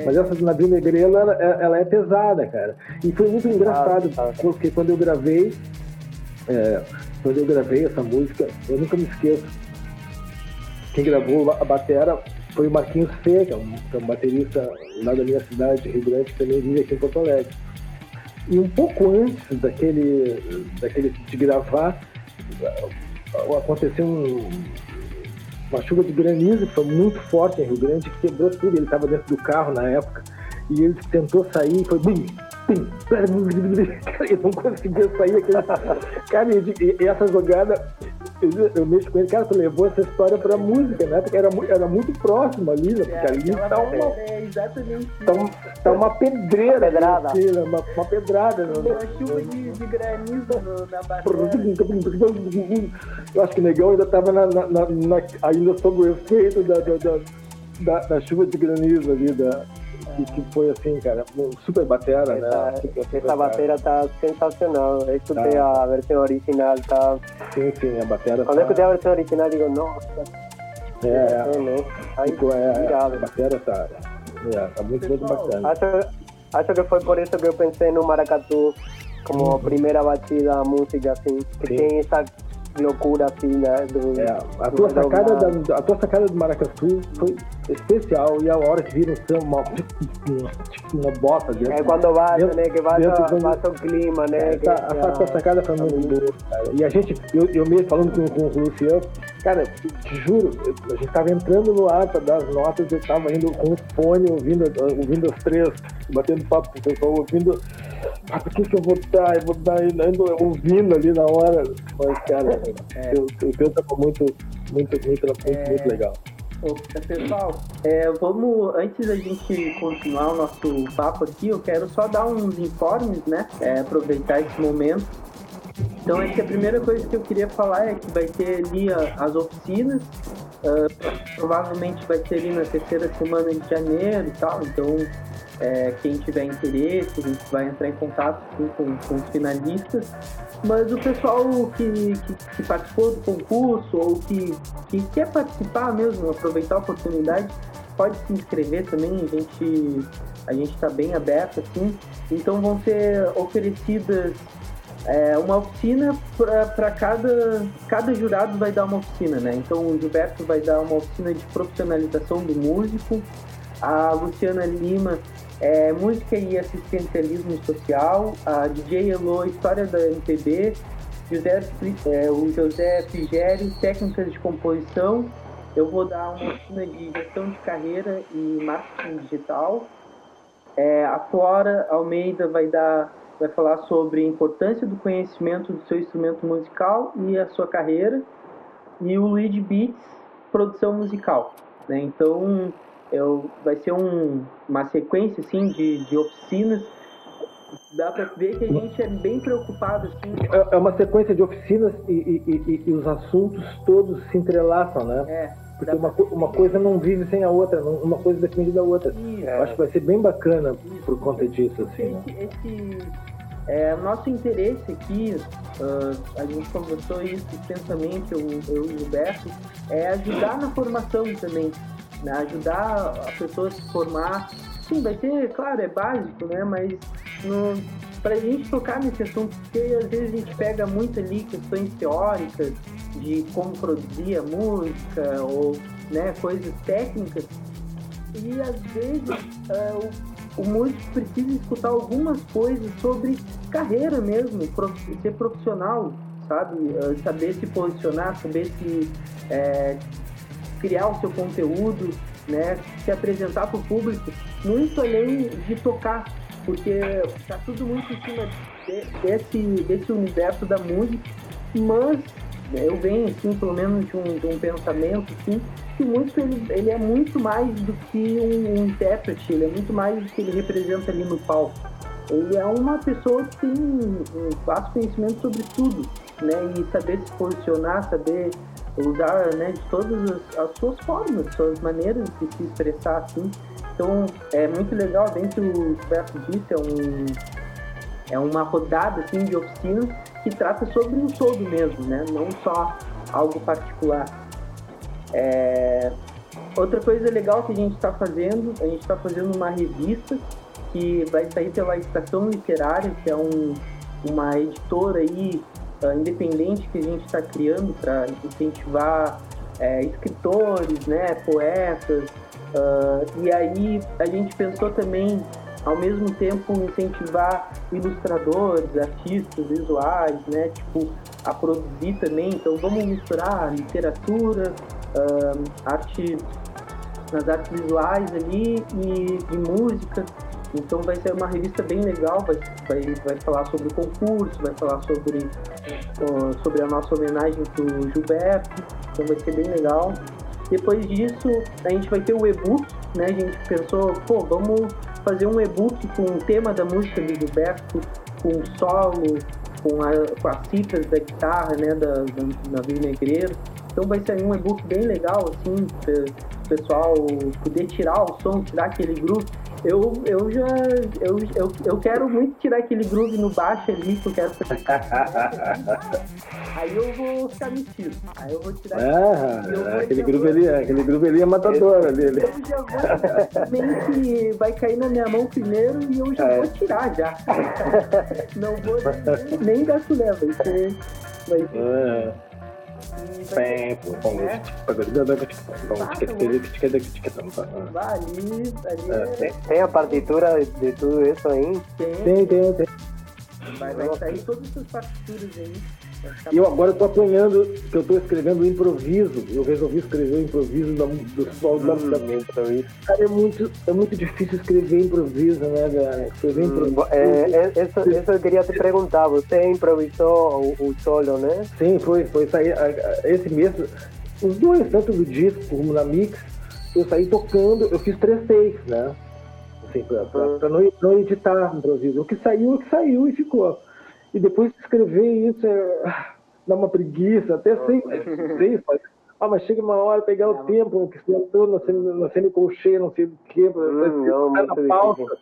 Mas essa do Navio Negreiro, ela, ela é pesada, cara. E foi muito engraçado, Ah, tá. porque quando eu gravei, é, quando eu gravei essa música, eu nunca me esqueço. Quem gravou a batera foi o Marquinhos Fê, que é um, que é um baterista lá da minha cidade, Rio Grande, que também vive aqui em Porto Alegre. E um pouco antes daquele, daquele de gravar, aconteceu um- uma chuva de granizo que foi muito forte em Rio Grande, que quebrou tudo. Ele estava dentro do carro na época e ele tentou sair e foi bum, bum, ele não conseguia sair. Aquele... Cara, e, essa jogada, eu, eu mexo com ele, cara, tu levou essa história pra música, né? Porque era, mu- era muito próximo ali, né? Porque ali aquela tá uma, é exatamente tá, um- tá uma pedreira. Uma pedrada. assim, né? uma, uma pedrada. né? uma chuva de, de granizo no- na barreira. Eu acho que o Negão ainda estava na, na- na- na- ainda sob o efeito da, da, da, da- da chuva de granizo ali, da, que, que foi assim, cara, super batera, né? Essa, Super, super essa bateria tá sensacional. Eu escutei Tá. a versão original, tá? Sim, sim, a batera Quando eu escutei tá, a versão original, digo, nossa, é, é, é, né? Aí, ficou, é, a irado. batera tá, é, tá muito, muito bacana. Acho, acho que foi por isso que eu pensei no maracatu como a primeira batida da música, assim, que Sim. tem essa loucura, assim, né? Do, É, a, tua sacada da, a tua sacada do Maracatu foi especial e a hora que vira um uma, tipo uma bota dentro. É quando baixa, dentro- né? Que do- baixa o clima, né? Essa, que, essa tua sacada foi muito boa, cara. E a gente, eu, eu mesmo falando com, com o Luciano, cara, te juro, eu- a gente tava entrando no ar pra dar as notas, eu tava indo com o fone, ouvindo, ouvindo as três, batendo papo com o pessoal, ouvindo. Ah, por que, que eu vou dar? Eu vou dar ainda ouvindo ali na hora. Mas, cara, o o teu tava muito, muito, muito, muito, muito legal. Pessoal, é, vamos, antes da gente continuar o nosso papo aqui, eu quero só dar uns informes, né? É, aproveitar esse momento. Então, acho que a primeira coisa que eu queria falar é que vai ter ali as oficinas, ah, provavelmente vai ser ali na terceira semana de janeiro e tal, então é, quem tiver interesse, a gente vai entrar em contato com, com os finalistas. Mas o pessoal que, que, que participou do concurso ou que, que quer participar mesmo, aproveitar a oportunidade, pode se inscrever também, a gente a gente está bem aberto assim. Então vão ser oferecidas é, uma oficina para cada cada jurado vai dar uma oficina, né? Então o Gilberto vai dar uma oficina de profissionalização do músico, a Luciana Lima é, música e assistencialismo social, a DJ Elo, história da MPB, José, é, o José Frigério, técnicas de composição. Eu vou dar uma oficina de gestão de carreira e marketing digital. É, a Flora Almeida vai dar, vai falar sobre a importância do conhecimento do seu instrumento musical e a sua carreira. E o Luigi Beats, produção musical. Né? Então, eu, vai ser um, uma sequência assim, de, de oficinas. Dá para ver que a gente é bem preocupado. Assim, É, é uma sequência de oficinas e, e- e- e os assuntos todos se entrelaçam, né? é, Porque uma, uma coisa não vive sem a outra, não- uma coisa depende da outra. Isso. Eu acho que vai ser bem bacana por conta disso, assim, né? Esse, esse é, o nosso interesse aqui, ah, a gente conversou isso extensamente, eu, eu e o Gilberto, é ajudar na formação também, né? ajudar a pessoa a se formar. Sim, vai ser, claro, é básico, né? Mas para a gente tocar nesse assunto, porque às vezes a gente pega muito ali questões teóricas de como produzir a música ou né, coisas técnicas e às vezes é, o, o músico precisa escutar algumas coisas sobre carreira mesmo, ser profissional, sabe? É, saber se posicionar, saber se é, criar o seu conteúdo, né? Se apresentar para o público, muito além de tocar, porque está tudo muito em cima de- desse, desse universo da música, mas eu venho, assim, pelo menos de um, de um pensamento, assim, que o músico ele, ele é muito mais do que um, um intérprete, ele é muito mais do que ele representa ali no palco. Ele é uma pessoa que tem um vasto conhecimento sobre tudo, né? E saber se posicionar, saber usar né, de todas as, as suas formas, suas maneiras de se expressar assim. Então é muito legal, bem que o Gilberto disse, é, um, é uma rodada assim, de oficina que trata sobre um todo mesmo, né? Não só algo particular. É... Outra coisa legal que a gente está fazendo, a gente está fazendo uma revista que vai sair pela Estação Literária, que é um, uma editora aí uh, independente que a gente está criando para incentivar é, escritores, né, poetas. Uh, e aí a gente pensou também, ao mesmo tempo, incentivar ilustradores, artistas visuais, né, tipo, a produzir também. Então vamos misturar literatura, uh, arte nas artes visuais ali e de música. Então vai ser uma revista bem legal, vai, vai, vai falar sobre o concurso, vai falar sobre, uh, sobre a nossa homenagem para o Gilberto, então vai ser bem legal. Depois disso, a gente vai ter o e-book, né? A gente pensou, pô, vamos fazer um e-book com o tema da música do Gilberto, com o solo, com, a, com as cifras da guitarra, né, da, da, da Negreiro. Então vai sair um e-book bem legal, assim, pessoal poder tirar o som, tirar aquele groove. Eu, eu já. Eu, eu, eu quero muito tirar aquele groove no baixo ali, que eu quero. Aí eu vou ficar metido. Aí eu vou tirar Ah, vou- aquele vou- ali, aquele grupo ali é matador ali. ali. Eu já vou. Que vai cair na minha mão primeiro e eu já É. vou tirar já. Não vou nem, nem vai ser. Vai ser. Ah, e né? Ali, ali É, é, Tem, a partitura de, tudo isso aí? tem, Tem, tem, tem. vai, vai sair todas essas partituras aí. E eu agora tô apanhando, que eu tô escrevendo o improviso. Eu resolvi escrever o improviso da- do solo da, da improviso. Cara, é muito, é muito difícil escrever improviso, né, velho? Escrever improviso. É, é, isso, isso eu queria te perguntar. Você improvisou o, o solo, né? Sim, foi, foi sair. Esse mês, os dois, tanto do disco como na mix, eu saí tocando, eu fiz três takes, né? Assim, pra, pra, Uhum. pra não, não editar improviso. O que saiu, o que saiu e ficou. E depois de escrever isso, é, dá uma preguiça, até sei, sei mas, ah, mas chega uma hora, pegar o tempo, que você entrou na cena, na colcheia, não sei do que, não, na pauta. difícil.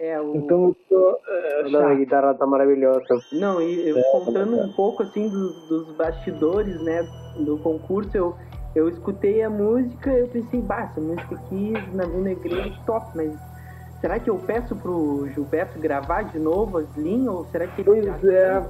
É, o... Então, eu tô, é, a guitarra tá maravilhosa. Não, e eu contando um pouco assim dos, dos bastidores, né, do concurso, eu, eu escutei a música eu pensei, bah, essa música aqui, Navio Negreiro, é top, mas será que eu peço pro Gilberto gravar de novo as linhas, ou será que ele Pois é.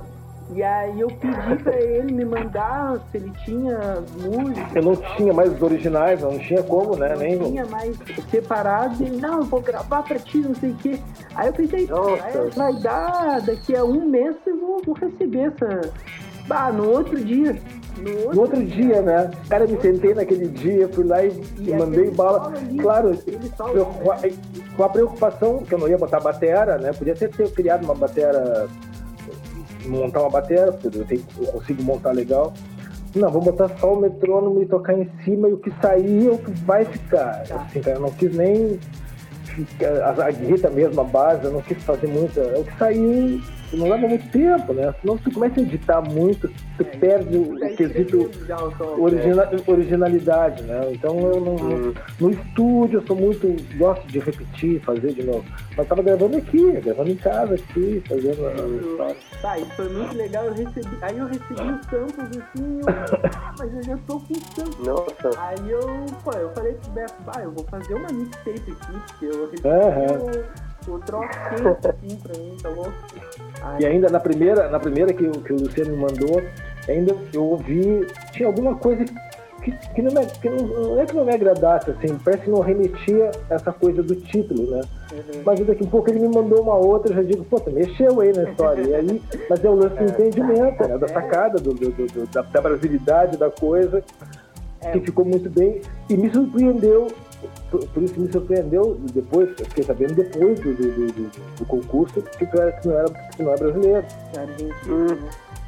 E aí eu pedi pra ele me mandar se ele tinha música, Eu não tinha mais os originais, não tinha como, né? não Nem, tinha mais separado, e ele, não, eu vou gravar pra ti, não sei o quê. Aí eu pensei, Nossa. vai, dar, daqui a um mês eu vou, vou receber essa. Bah, no outro dia. No outro, No outro dia, né? Cara, me sentei naquele dia, fui lá e, E mandei bala. ali, Claro, eu- com a- preocupação que eu não ia botar batera, né? Podia até ter criado uma batera, montar uma batera, porque eu, tenho- eu consigo montar legal. Não, vou botar só o metrônomo e tocar em cima e o que sair é o que vai ficar. Tá. Assim, cara, eu não quis nem a, a guitarra mesmo, a base, eu não quis fazer muita. É o que saiu não leva muito tempo, né? Senão se tu começa a editar muito, tu É, perde o, quesito escrevendo já o som. origina- originalidade, né? Então eu não, Hum. no estúdio eu sou muito gosto de repetir, fazer de novo. Mas tava gravando aqui, gravando em casa aqui, fazendo a- Tá, isso foi muito legal. Eu recebi, aí eu recebi os samples assim, eu, ah, mas eu já tô com samples. Nossa. Aí eu, pô, eu falei pro Beto, bah, eu vou fazer uma mixtape aqui, porque eu recebi Aham. o, troço quente assim pra mim, tá louco? E ainda na primeira, na primeira que, o- que o Luciano me mandou, ainda eu ouvi, tinha alguma coisa que, que, não, me, que não, não é que não me agradasse, assim, parece que não remetia essa coisa do título, né? uhum. Mas daqui a pouco ele me mandou uma outra, eu já digo, pô, mexeu aí na história. E aí, mas é o lance do entendimento, né? Da sacada, do, do- do- do- da, da brasilidade da coisa, É, que ficou muito bem. E me surpreendeu, por, por isso me surpreendeu depois, fiquei sabendo depois do, do, do- do- concurso, que, tu era, que, não era, que não é brasileiro.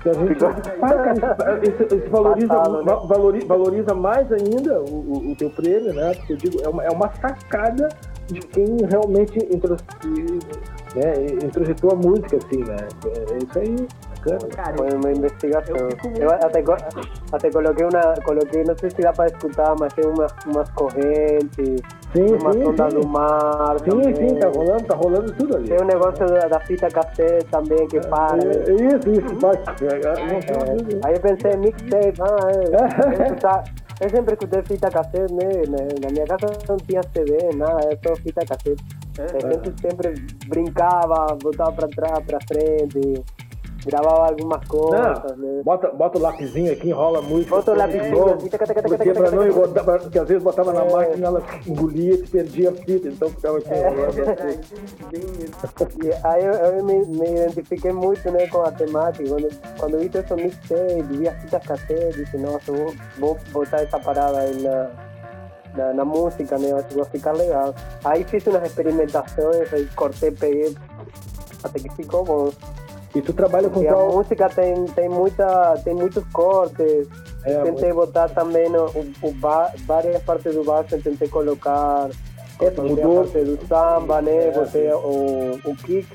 Que a gente, isso, isso valoriza, né? va- valori- valoriza mais ainda o, o- o teu prêmio, né? Porque eu digo, é uma, é uma sacada de quem realmente intro, né, introjetou a música, assim, né? É, é isso aí, bacana. Cara, Foi uma investigação. Eu fico muito- Eu até, co- até coloquei uma, coloquei, não sei se dá para escutar, mas tem umas, umas correntes, Sim, umas sim, ondas do sim. mar. Sim, também. sim, tá rolando, tá rolando tudo ali. Tem um negócio da, da fita cassete também que para. né? É, é isso, isso, vai. É, é, É, aí eu pensei mixtape, ah, é, eu, escutar- eu sempre escutei fita cassete, né? Na, na minha casa não tinha CD, nada, era só fita cassete. A gente sempre brincava, botava pra trás, pra frente, gravava algumas coisas, né? Bota, bota o lapisinho aqui, enrola muito. Bota o lapisinho Porque pra não porque às vezes botava na É. máquina, ela engolia e perdia a fita, então ficava aqui É. verdade. E aí eu, eu me, me identifiquei muito né, com a temática. Quando, quando vi isso mixtape, vi as fitas cassete, disse, nossa, eu vou, vou botar essa parada aí na, na, na música, né? Acho que vai ficar legal. Aí fiz umas experimentações, aí cortei, peguei, até que ficou bom. E tu trabalha com E a qual? música tem, tem, muita, tem muitos cortes. É, tentei botar também no, o, o ba, várias partes do baixo, tentei colocar essa Mudou. a parte do samba, né? É, Botei o, o kick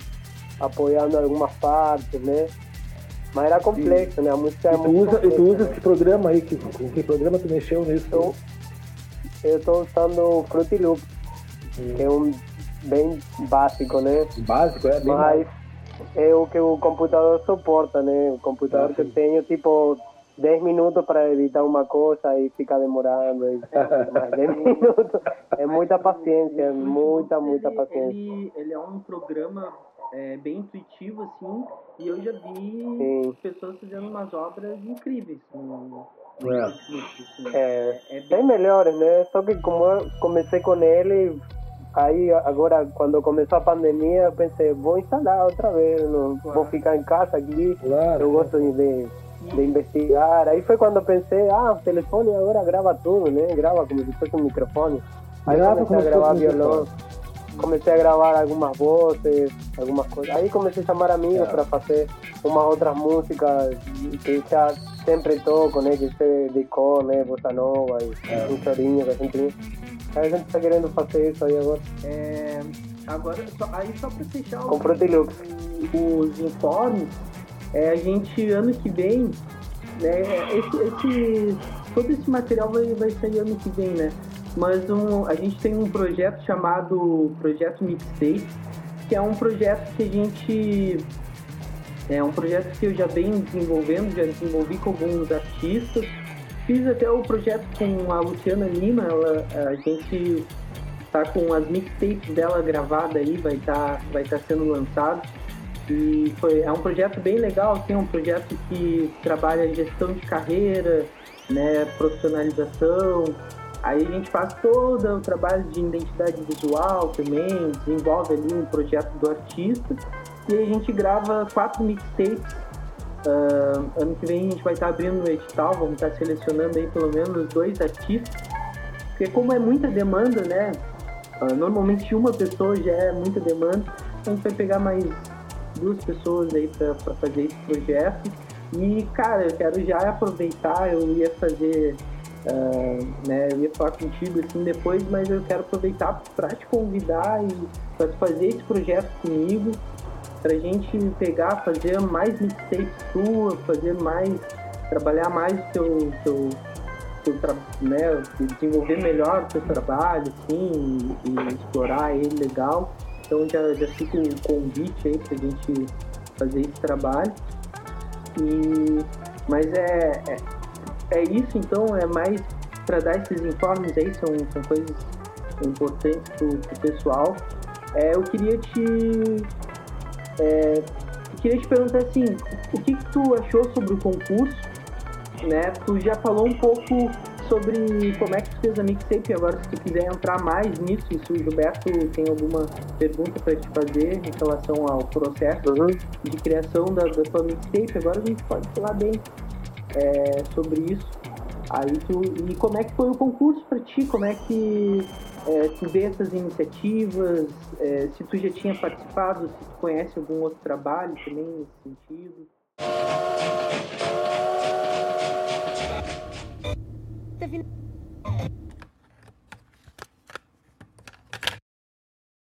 apoiando algumas partes, né? Mas era complexo, né? A música é E muito usa, e tu complexa, usa né? esse programa aí, que, com que programa tu mexeu nisso? Eu, eu estou usando Fruity Loop, hum. que é um bem básico, né? Básico, é bem Mas. É o que o computador suporta, né? O computador ah, que eu tenho, tipo, 10 minutos para editar uma coisa e fica demorando e mais 10 minutos. É muita paciência, muita, muita paciência. Ele, ele é um programa é, bem intuitivo, assim, e eu já vi Sim. pessoas fazendo umas obras incríveis no, é. Assim. é, é bem melhores, né? Só que como eu comecei com ele, aí agora quando começou a pandemia, eu pensei, vou instalar outra vez, não claro. vou ficar em casa aqui, claro. eu gosto de de investigar. Aí foi quando pensei, ah, o telefone agora grava tudo, né? Grava como se fosse um microfone. Aí Grava comecei a gravar violão, comecei a gravar algumas vozes, algumas coisas. Aí comecei a chamar amigos para fazer umas outras músicas que já sempre toco, né? Que se dedicou, né? Bossa Nova e é. um chorinho que a gente Aí a gente está querendo fazer isso aí agora. É, agora, só, aí só para fechar Com os, os informes, é, a gente, ano que vem, né, esse, esse, todo esse material vai, vai sair ano que vem, né? Mas um, a gente tem um projeto chamado Projeto Mixtape, que é um projeto que a gente. É um projeto que eu já venho desenvolvendo, já desenvolvi com alguns artistas. Fiz até o projeto com a Luciana Lima, ela, a gente tá com as mixtapes dela gravada aí, vai estar tá, vai tá sendo lançado. E foi, é um projeto bem legal, assim, é um projeto que trabalha gestão de carreira, né, profissionalização. Aí a gente faz todo o trabalho de identidade visual também, desenvolve ali um projeto do artista. E a gente grava quatro mixtapes. Uh, ano que vem a gente vai estar abrindo o edital, vamos estar selecionando aí pelo menos dois artistas. Porque como é muita demanda, né? Uh, normalmente uma pessoa já é muita demanda, a gente vai pegar mais duas pessoas aí para fazer esse projeto. E, cara, eu quero já aproveitar, eu ia fazer, uh, né, eu ia falar contigo assim depois, mas eu quero aproveitar para te convidar e para fazer esse projeto comigo, para a gente pegar, fazer mais mixtapes tua, fazer mais, trabalhar mais o teu, teu, teu né, desenvolver melhor o teu trabalho, assim, e, e explorar ele legal. Então já, já fica o convite aí a gente fazer esse trabalho. E, mas é, é, é isso, então, é mais para dar esses informes aí, são, são coisas importantes para o pessoal. É, eu queria te. É, queria te perguntar assim, o que, que tu achou sobre o concurso? Né? Tu já falou um pouco sobre como é que tu fez a mixtape. Agora, se tu quiser entrar mais nisso, se o Gilberto tem alguma pergunta para te fazer em relação ao processo uhum. de criação da, da tua mixtape, agora a gente pode falar bem é, sobre isso. Aí tu, e como é que foi o concurso para ti? Como é que é, tu vê essas iniciativas? É, se tu já tinha participado, se tu conhece algum outro trabalho também nesse sentido?